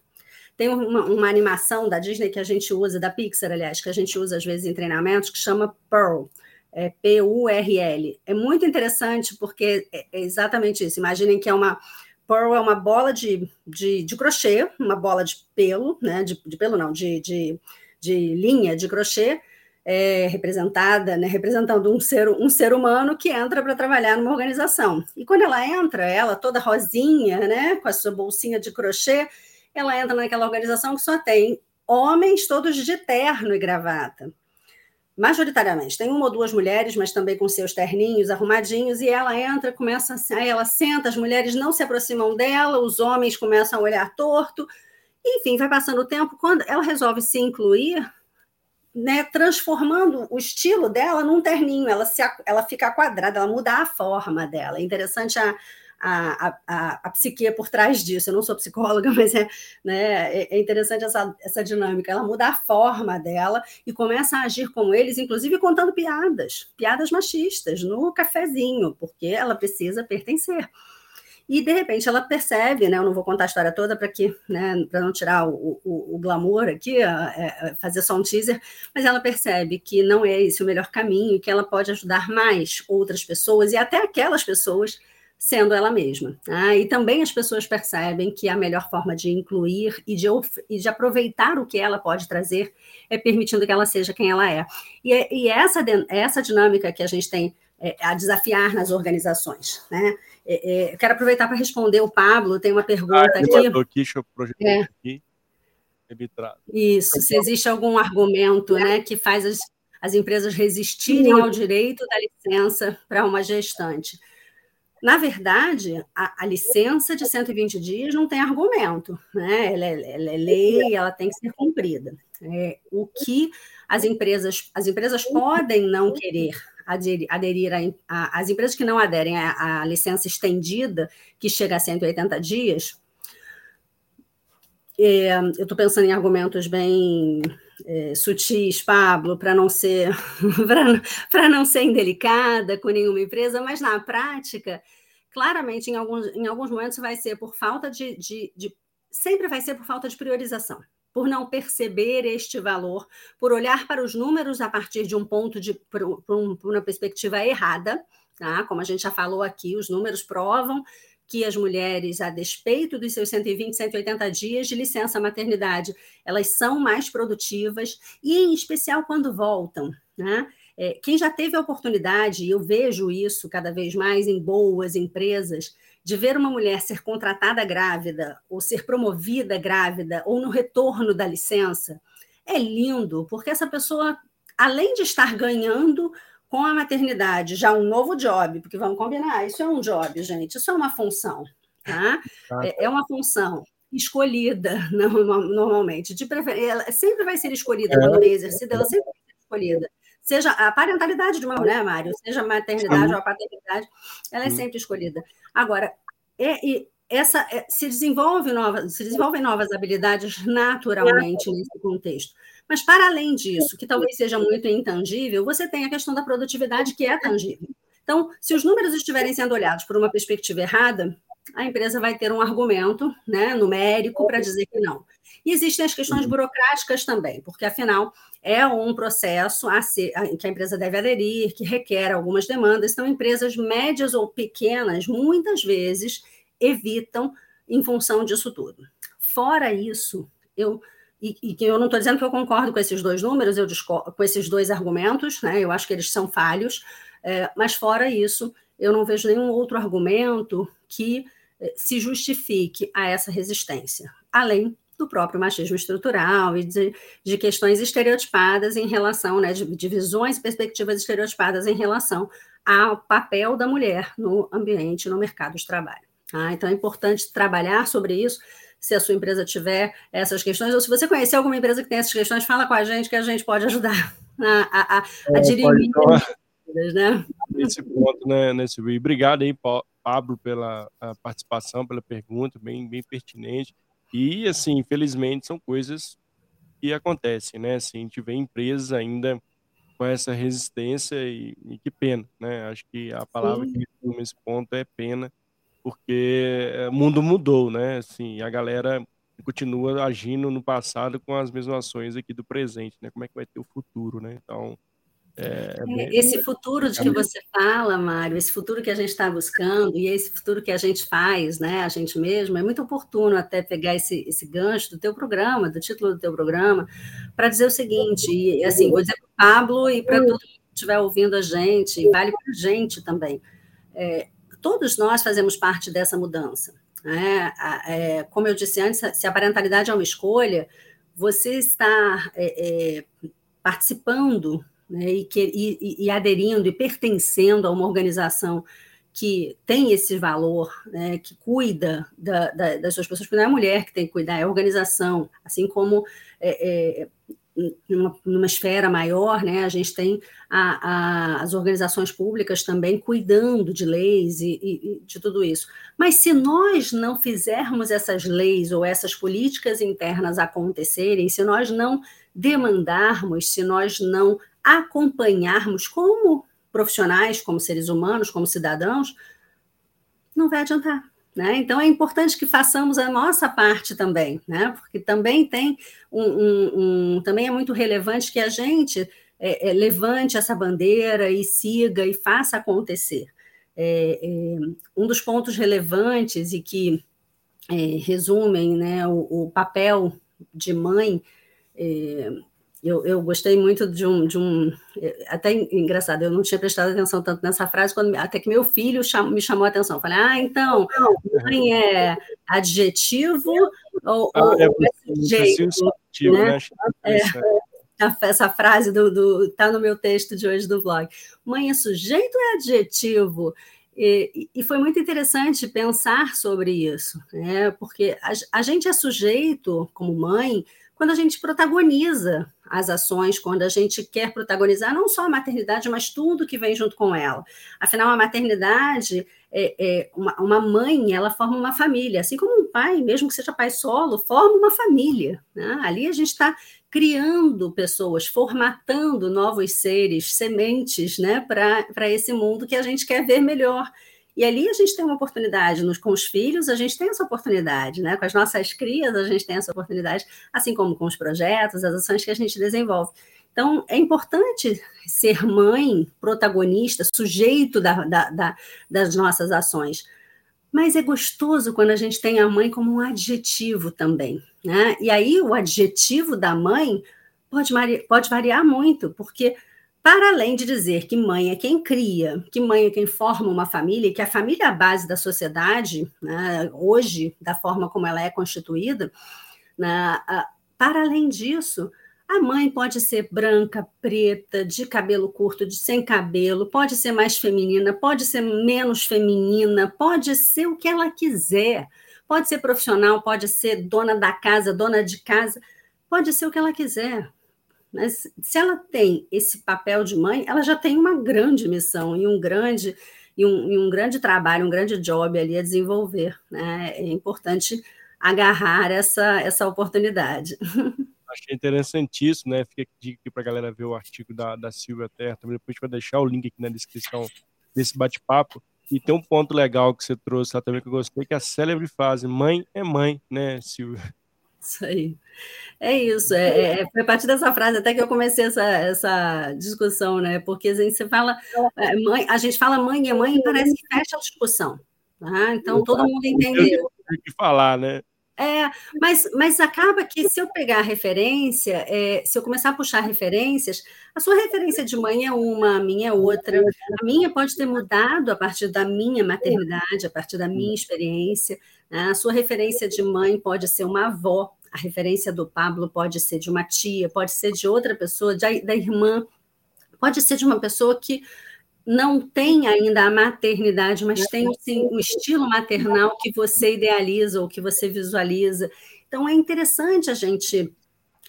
[SPEAKER 2] Tem uma, uma, animação da Disney que a gente usa, da Pixar, aliás, que a gente usa às vezes em treinamentos, que chama Pearl é P-U-R-L. É muito interessante porque é, é exatamente isso. Imaginem que é uma pearl é uma bola de, de, de crochê, uma bola de pelo, né? De, de pelo não, de, de, de linha de crochê, é, representada, né, representando um ser, um ser humano que entra para trabalhar numa organização. E quando ela entra, ela toda rosinha, né, com a sua bolsinha de crochê, ela entra naquela organização que só tem homens todos de terno e gravata majoritariamente. Tem uma ou duas mulheres, mas também com seus terninhos arrumadinhos, e ela entra, começa, aí ela senta, as mulheres não se aproximam dela, os homens começam a olhar torto, enfim, vai passando o tempo, quando ela resolve se incluir, né, transformando o estilo dela num terninho, ela, se, ela fica quadrada, ela muda a forma dela. É interessante a, a, a, a psique por trás disso. Eu não sou psicóloga, mas é, né, é, é interessante essa, essa dinâmica. Ela muda a forma dela e começa a agir com eles, inclusive contando piadas, piadas machistas, no cafezinho, porque ela precisa pertencer. E de repente ela percebe, né? Eu não vou contar a história toda para que, né? Para não tirar o, o, o glamour aqui, é, fazer só um teaser, mas ela percebe que não é esse o melhor caminho que ela pode ajudar mais outras pessoas e até aquelas pessoas sendo ela mesma. Tá? E também as pessoas percebem que a melhor forma de incluir e de, e de aproveitar o que ela pode trazer é permitindo que ela seja quem ela é. E, é, e essa, essa dinâmica que a gente tem é, a desafiar nas organizações. Né? É, é, eu quero aproveitar para responder o Pablo, tem uma pergunta ah, aqui.
[SPEAKER 1] aqui. Deixa eu projetar é. aqui.
[SPEAKER 2] Isso, se existe algum argumento né, que faz as, as empresas resistirem ao direito da licença para uma gestante. Na verdade, a, a, licença de 120 dias não tem argumento, né? ela, é, ela é lei, ela tem que ser cumprida. É, o que as empresas, as empresas podem não querer aderir, aderir a, a, as empresas que não aderem à, à licença estendida, que chega a 180 dias, é, eu estou pensando em argumentos bem é, sutis, Pablo, para não ser para não ser indelicada com nenhuma empresa, mas na prática, claramente, em alguns, em alguns momentos vai ser por falta de, de, de sempre vai ser por falta de priorização, por não perceber este valor, por olhar para os números a partir de um ponto de por, por, um, uma perspectiva errada, tá? Como a gente já falou aqui, os números provam que as mulheres, a despeito dos seus 120, 180 dias de licença maternidade, elas são mais produtivas e, em especial, quando voltam. Né? É, quem já teve a oportunidade, e eu vejo isso cada vez mais em boas empresas, de ver uma mulher ser contratada grávida, ou ser promovida grávida, ou no retorno da licença, é lindo, porque essa pessoa, além de estar ganhando com a maternidade, já um novo job, porque vamos combinar, isso é um job, gente, isso é uma função, tá? É, é uma função escolhida normalmente, de ela sempre vai ser escolhida é. quando é exercida, ela sempre vai ser escolhida. Seja a parentalidade de uma mulher, Mário, seja a maternidade ou a paternidade, ela é sempre escolhida. Agora, é, essa é, se desenvolve novas, se desenvolvem novas habilidades naturalmente nesse contexto. Mas para além disso, que talvez seja muito intangível, você tem a questão da produtividade que é tangível. Então, se os números estiverem sendo olhados por uma perspectiva errada, a empresa vai ter um argumento né, numérico para dizer que não. E existem as questões uhum. burocráticas também, porque, afinal, é um processo a ser, a, que a empresa deve aderir, que requer algumas demandas. Então, empresas médias ou pequenas, muitas vezes, evitam em função disso tudo. Fora isso, eu e, e eu não estou dizendo que eu concordo com esses dois números, eu discordo, com esses dois argumentos, né? Eu acho que eles são falhos, é, mas fora isso, eu não vejo nenhum outro argumento que é, se justifique a essa resistência, além do próprio machismo estrutural e de, de questões estereotipadas em relação, né, de, de visões e perspectivas estereotipadas em relação ao papel da mulher no ambiente, no mercado de trabalho. Tá? Então é importante trabalhar sobre isso. Se a sua empresa tiver essas questões, ou se você conhecer alguma empresa que tem essas questões, fala com a gente que a gente pode ajudar a, a, a, a é, dirimir
[SPEAKER 1] né? Nesse ponto, né, nesse Obrigado aí, Pablo, pela participação, pela pergunta, bem, bem pertinente. E, assim, infelizmente, são coisas que acontecem, né? Assim, a gente vê empresas ainda com essa resistência e, e que pena, né? Acho que a palavra Sim. que resume esse ponto é pena, porque o mundo mudou, né? Assim, a galera continua agindo no passado com as mesmas ações aqui do presente, né? Como é que vai ter o futuro, né? Então,
[SPEAKER 2] é, é, é esse futuro de que você fala, Mário, esse futuro que a gente está buscando e esse futuro que a gente faz, né, a gente mesmo, é muito oportuno até pegar esse, esse gancho do teu programa, do título do teu programa, para dizer o seguinte, e assim, vou dizer para o Pablo e para todo mundo que estiver ouvindo a gente, e vale para a gente também. É, todos nós fazemos parte dessa mudança. Né? É, como eu disse antes, se a parentalidade é uma escolha, você está é, é participando né, e, que, e, e, aderindo e pertencendo a uma organização que tem esse valor, né, que cuida da, da, das suas pessoas, porque não é a mulher que tem que cuidar, é a organização, assim como é, é, numa, numa, esfera maior, né, a gente tem a, a, as organizações públicas também cuidando de leis e, e, de tudo isso. Mas se nós não fizermos essas leis ou essas políticas internas acontecerem, se nós não demandarmos, se nós não acompanharmos como profissionais, como seres humanos, como cidadãos, não vai adiantar. Né? Então é importante que façamos a nossa parte também, né? porque também tem um, um, um também é muito relevante que a gente é, é, levante essa bandeira e siga e faça acontecer. É, é um dos pontos relevantes e que é, resumem né, o, o, papel de mãe é, eu, eu gostei muito de um, de um. Até engraçado, eu não tinha prestado atenção tanto nessa frase, quando, até que meu filho cham, me chamou a atenção. Eu falei, ah, então, mãe é adjetivo ou, ah, ou é, é sujeito? Subjetivo, né? né? É, essa frase do, do tá no meu texto de hoje do blog. Mãe é sujeito ou é adjetivo? E, e, foi muito interessante pensar sobre isso, né? porque a, a gente é sujeito, como mãe, quando a gente protagoniza as ações, quando a gente quer protagonizar não só a maternidade, mas tudo que vem junto com ela. Afinal, a maternidade, é, é uma, uma, mãe, ela forma uma família, assim como um pai, mesmo que seja pai solo, forma uma família. Né? Ali a gente está criando pessoas, formatando novos seres, sementes né, para esse mundo que a gente quer ver melhor. E ali a gente tem uma oportunidade, nos, com os filhos a gente tem essa oportunidade, né? com as nossas crias a gente tem essa oportunidade, assim como com os projetos, as ações que a gente desenvolve. Então, é importante ser mãe, protagonista, sujeito da, da, da, das nossas ações. Mas é gostoso quando a gente tem a mãe como um adjetivo também. Né? E aí, o adjetivo da mãe pode, pode variar muito, porque para além de dizer que mãe é quem cria, que mãe é quem forma uma família, que a família é a base da sociedade, né, hoje, da forma como ela é constituída, né, para além disso, a mãe pode ser branca, preta, de cabelo curto, de sem cabelo, pode ser mais feminina, pode ser menos feminina, pode ser o que ela quiser. Pode ser profissional, pode ser dona da casa, dona de casa, pode ser o que ela quiser. Mas se ela tem esse papel de mãe, ela já tem uma grande missão e um grande e um, e um grande trabalho, um grande job ali a desenvolver. Né? É importante agarrar essa, essa oportunidade.
[SPEAKER 1] Achei interessantíssimo, né? Fica aqui para a galera ver o artigo da, da Silvia Terra. Também depois a gente vai deixar o link aqui na descrição desse bate-papo. E tem um ponto legal que você trouxe lá também que eu gostei, que é a célebre frase: mãe é mãe, né, Silvia?
[SPEAKER 2] Isso aí. É isso. É, é, é, foi a partir dessa frase até que eu comecei essa, essa discussão, né? Porque a gente fala, é, mãe, a gente fala mãe é mãe e parece que fecha a discussão. Tá? Então todo mundo entendeu.
[SPEAKER 1] Tem que falar, né?
[SPEAKER 2] É, mas, mas acaba que se eu pegar a referência, é, se eu começar a puxar referências, a sua referência de mãe é uma, a minha é outra. A minha pode ter mudado a partir da minha maternidade, a partir da minha experiência. Né? A sua referência de mãe pode ser uma avó, a referência do Pablo pode ser de uma tia, pode ser de outra pessoa, da irmã, pode ser de uma pessoa que não tem ainda a maternidade, mas tem sim, um estilo maternal que você idealiza ou que você visualiza. Então é interessante a gente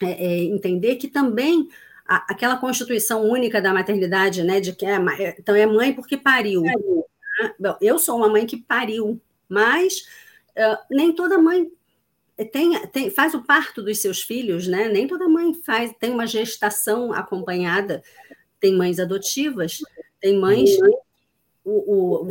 [SPEAKER 2] é, é, entender que também a, aquela constituição única da maternidade, né, de que é, então é mãe porque pariu. Tá? Eu sou uma mãe que pariu, mas uh, nem toda mãe tem, tem, faz o parto dos seus filhos, né? Nem toda mãe faz, tem uma gestação acompanhada. Tem mães adotivas, tem mães, o, o,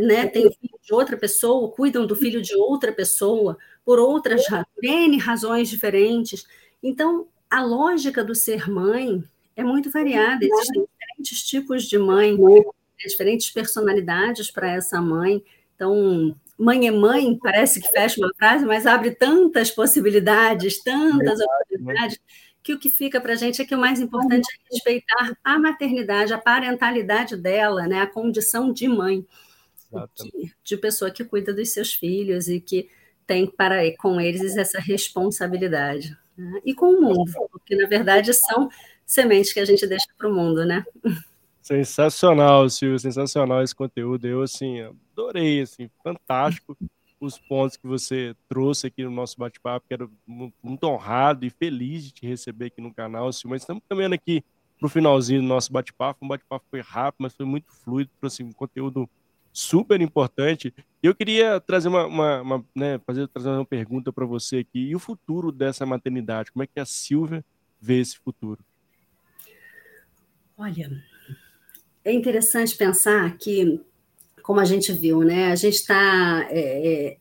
[SPEAKER 2] né, tem o filho de outra pessoa, cuidam do filho de outra pessoa, por outras N razões diferentes. Então, a lógica do ser mãe é muito variada, existem diferentes tipos de mãe, né, diferentes personalidades para essa mãe. Então, mãe é mãe, parece que fecha uma frase, mas abre tantas possibilidades, tantas oportunidades que o que fica para a gente é que o mais importante é respeitar a maternidade, a parentalidade dela, né, a condição de mãe, de pessoa que cuida dos seus filhos e que tem para com eles essa responsabilidade. Né? E com o mundo, porque na verdade são sementes que a gente deixa para o mundo, né?
[SPEAKER 1] Sensacional, Silvio, sensacional esse conteúdo. Eu, assim, adorei, assim, fantástico os pontos que você trouxe aqui no nosso bate-papo. Quero muito honrado e feliz de te receber aqui no canal, Silvio. Mas estamos caminhando aqui para o finalzinho do nosso bate-papo. O bate-papo foi rápido, mas foi muito fluido, trouxe um conteúdo super importante. Eu queria trazer uma, uma, uma né, fazer, trazer uma pergunta para você aqui. E o futuro dessa maternidade? Como é que a Silvia vê esse futuro?
[SPEAKER 2] Olha, é interessante pensar que como a gente viu, né? A gente está é, é,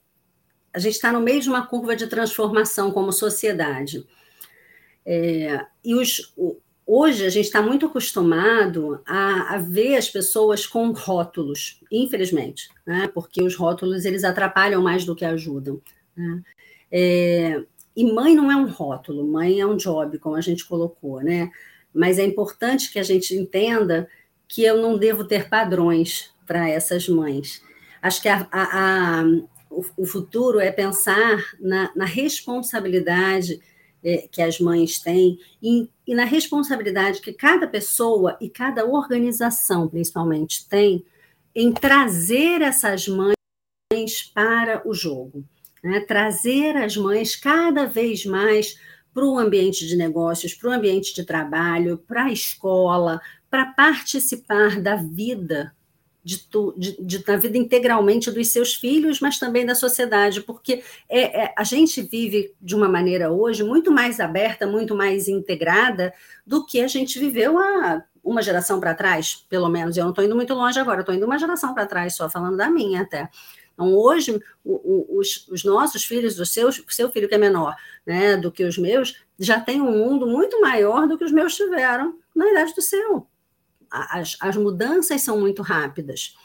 [SPEAKER 2] a gente está no meio de uma curva de transformação como sociedade. É, e os, hoje a gente está muito acostumado a, a, ver as pessoas com rótulos, infelizmente, né? porque os rótulos eles atrapalham mais do que ajudam. Né? É, e mãe não é um rótulo, mãe é um job, como a gente colocou, né? Mas é importante que a gente entenda que eu não devo ter padrões para essas mães. Acho que a, a, a, o, futuro é pensar na, na responsabilidade é, que as mães têm e, e na responsabilidade que cada pessoa e cada organização, principalmente, tem em trazer essas mães para o jogo. Né? Trazer as mães cada vez mais para o ambiente de negócios, para o ambiente de trabalho, para a escola, para participar da vida de, tu, de, de, da vida integralmente dos seus filhos, mas também da sociedade, porque é, é, a gente vive de uma maneira hoje muito mais aberta, muito mais integrada do que a gente viveu há uma geração para trás, pelo menos. Eu não estou indo muito longe agora, estou indo uma geração para trás, só falando da minha até. Então, hoje, o, o, os, os, nossos filhos, o seu, seu filho que é menor né, do que os meus, já tem um mundo muito maior do que os meus tiveram na idade do seu as, as mudanças são muito rápidas.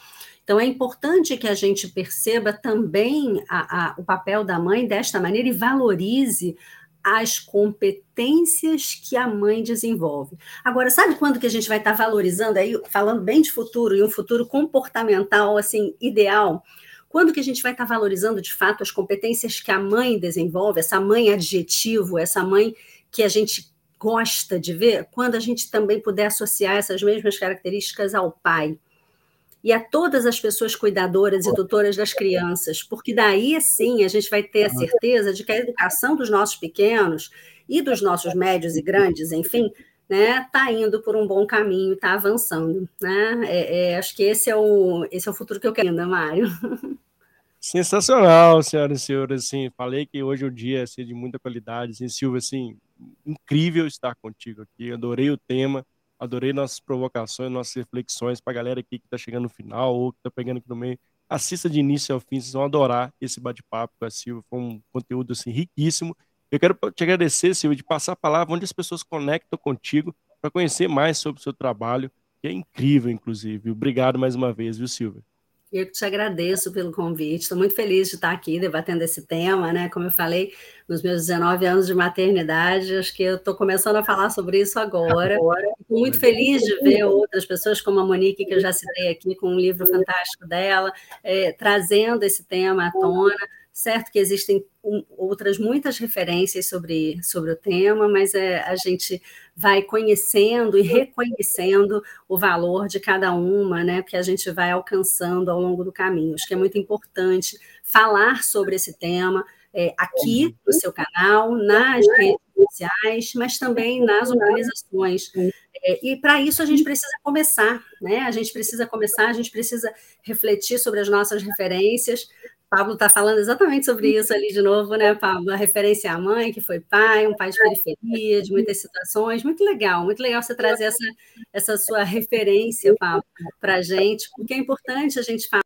[SPEAKER 2] Então, é importante que a gente perceba também a, a, o papel da mãe desta maneira e valorize as competências que a mãe desenvolve. Agora, sabe quando que a gente vai estar valorizando aí, falando bem de futuro e um futuro comportamental assim ideal? Quando que a gente vai estar valorizando de fato as competências que a mãe desenvolve, essa mãe adjetivo, essa mãe que a gente gosta de ver quando a gente também puder associar essas mesmas características ao pai e a todas as pessoas cuidadoras e tutoras das crianças, porque daí sim a gente vai ter a certeza de que a educação dos nossos pequenos e dos nossos médios e grandes, enfim, né, tá indo por um bom caminho, está avançando, né? É, é, acho que esse é o esse é o futuro que eu quero, ainda, Mário.
[SPEAKER 1] Sensacional, senhoras e senhores, assim, falei que hoje o dia é assim, de muita qualidade, assim, Silvia, assim, incrível estar contigo aqui, adorei o tema, adorei nossas provocações, nossas reflexões para a galera aqui que está chegando no final ou que está pegando aqui no meio, assista de início ao fim, vocês vão adorar esse bate-papo com a Silvia, foi um conteúdo, assim, riquíssimo, eu quero te agradecer, Silvia, de passar a palavra onde as pessoas conectam contigo para conhecer mais sobre o seu trabalho, que é incrível, inclusive. Obrigado mais uma vez, viu, Silvia?
[SPEAKER 2] Eu te agradeço pelo convite. Estou muito feliz de estar aqui debatendo esse tema, né? Como eu falei, nos meus 19 anos de maternidade, acho que eu estou começando a falar sobre isso agora. Estou muito feliz de ver outras pessoas, como a Monique, que eu já citei aqui, com um livro fantástico dela, é, trazendo esse tema à tona. Certo que existem outras muitas referências sobre, sobre o tema, mas é, a gente vai conhecendo e reconhecendo o valor de cada uma, né, que a gente vai alcançando ao longo do caminho. Acho que é muito importante falar sobre esse tema é, aqui no seu canal, nas redes sociais, mas também nas organizações. É, e para isso a gente precisa começar, né? A gente precisa começar, a gente precisa refletir sobre as nossas referências, Pablo está falando exatamente sobre isso ali de novo, né, Pablo? A referência à mãe, que foi pai, um pai de periferia, de muitas situações. Muito legal, muito legal você trazer essa, essa sua referência, Pablo, para a gente, porque é importante a gente falar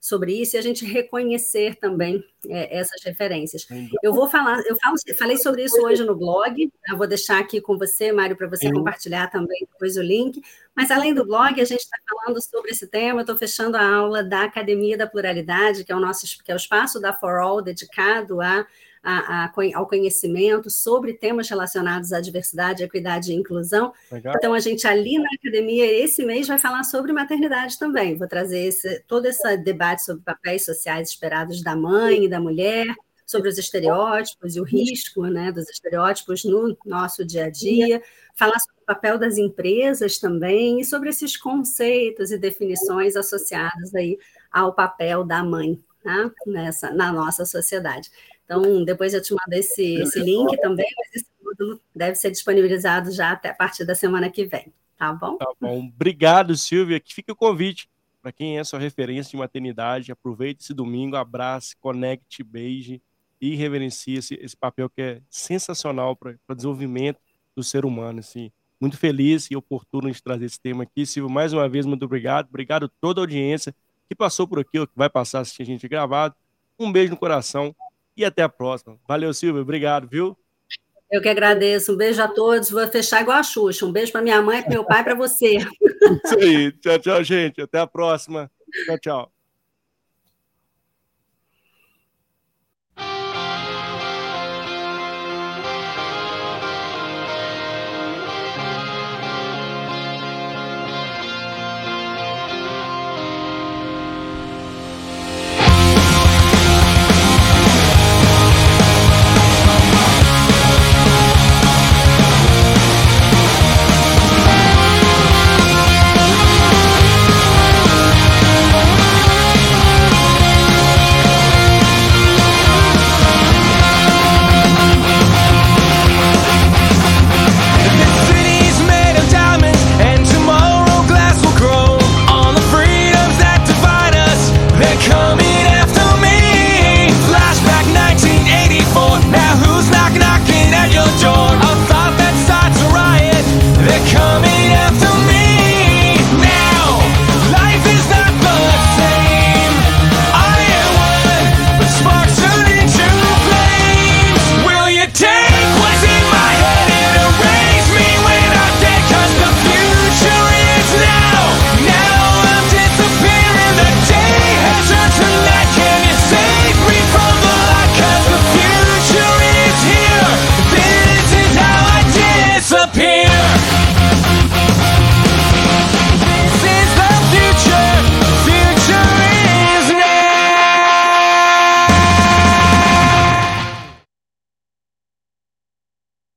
[SPEAKER 2] sobre isso e a gente reconhecer também é, essas referências. Eu vou falar, eu falo, falei sobre isso hoje no blog, eu vou deixar aqui com você, Mário, para você compartilhar também depois o link. Mas além do blog, a gente está falando sobre esse tema. Eu estou fechando a aula da Academia da Pluralidade, que é o nosso que é o espaço da For All dedicado a a, a, ao conhecimento sobre temas relacionados à diversidade, equidade e inclusão. Legal. Então, a gente ali na academia, esse mês, vai falar sobre maternidade também. Vou trazer esse, todo esse debate sobre papéis sociais esperados da mãe e da mulher, sobre os estereótipos e o risco né, dos estereótipos no nosso dia a dia, falar sobre o papel das empresas também e sobre esses conceitos e definições associados aí ao papel da mãe tá? Nessa, na nossa sociedade. Então, depois eu te mando esse, esse link também, mas esse módulo deve ser disponibilizado já até a partir da semana que vem, tá bom?
[SPEAKER 1] Tá bom. Obrigado, Silvia. Aqui fica o convite para quem é sua referência de maternidade. Aproveite esse domingo, abrace, conecte, beije e reverencie esse, esse papel que é sensacional para o desenvolvimento do ser humano. Assim. Muito feliz e oportuno de trazer esse tema aqui. Silvia, mais uma vez, muito obrigado. Obrigado a toda a audiência que passou por aqui, ou que vai passar assistir a gente gravado. Um beijo no coração e até a próxima. Valeu, Silvio. Obrigado, viu?
[SPEAKER 2] Eu que agradeço. Um beijo a todos. Vou fechar igual a Xuxa. Um beijo para minha mãe, para meu pai e para você.
[SPEAKER 1] Isso aí. Tchau, tchau, gente. Até a próxima. Tchau, tchau.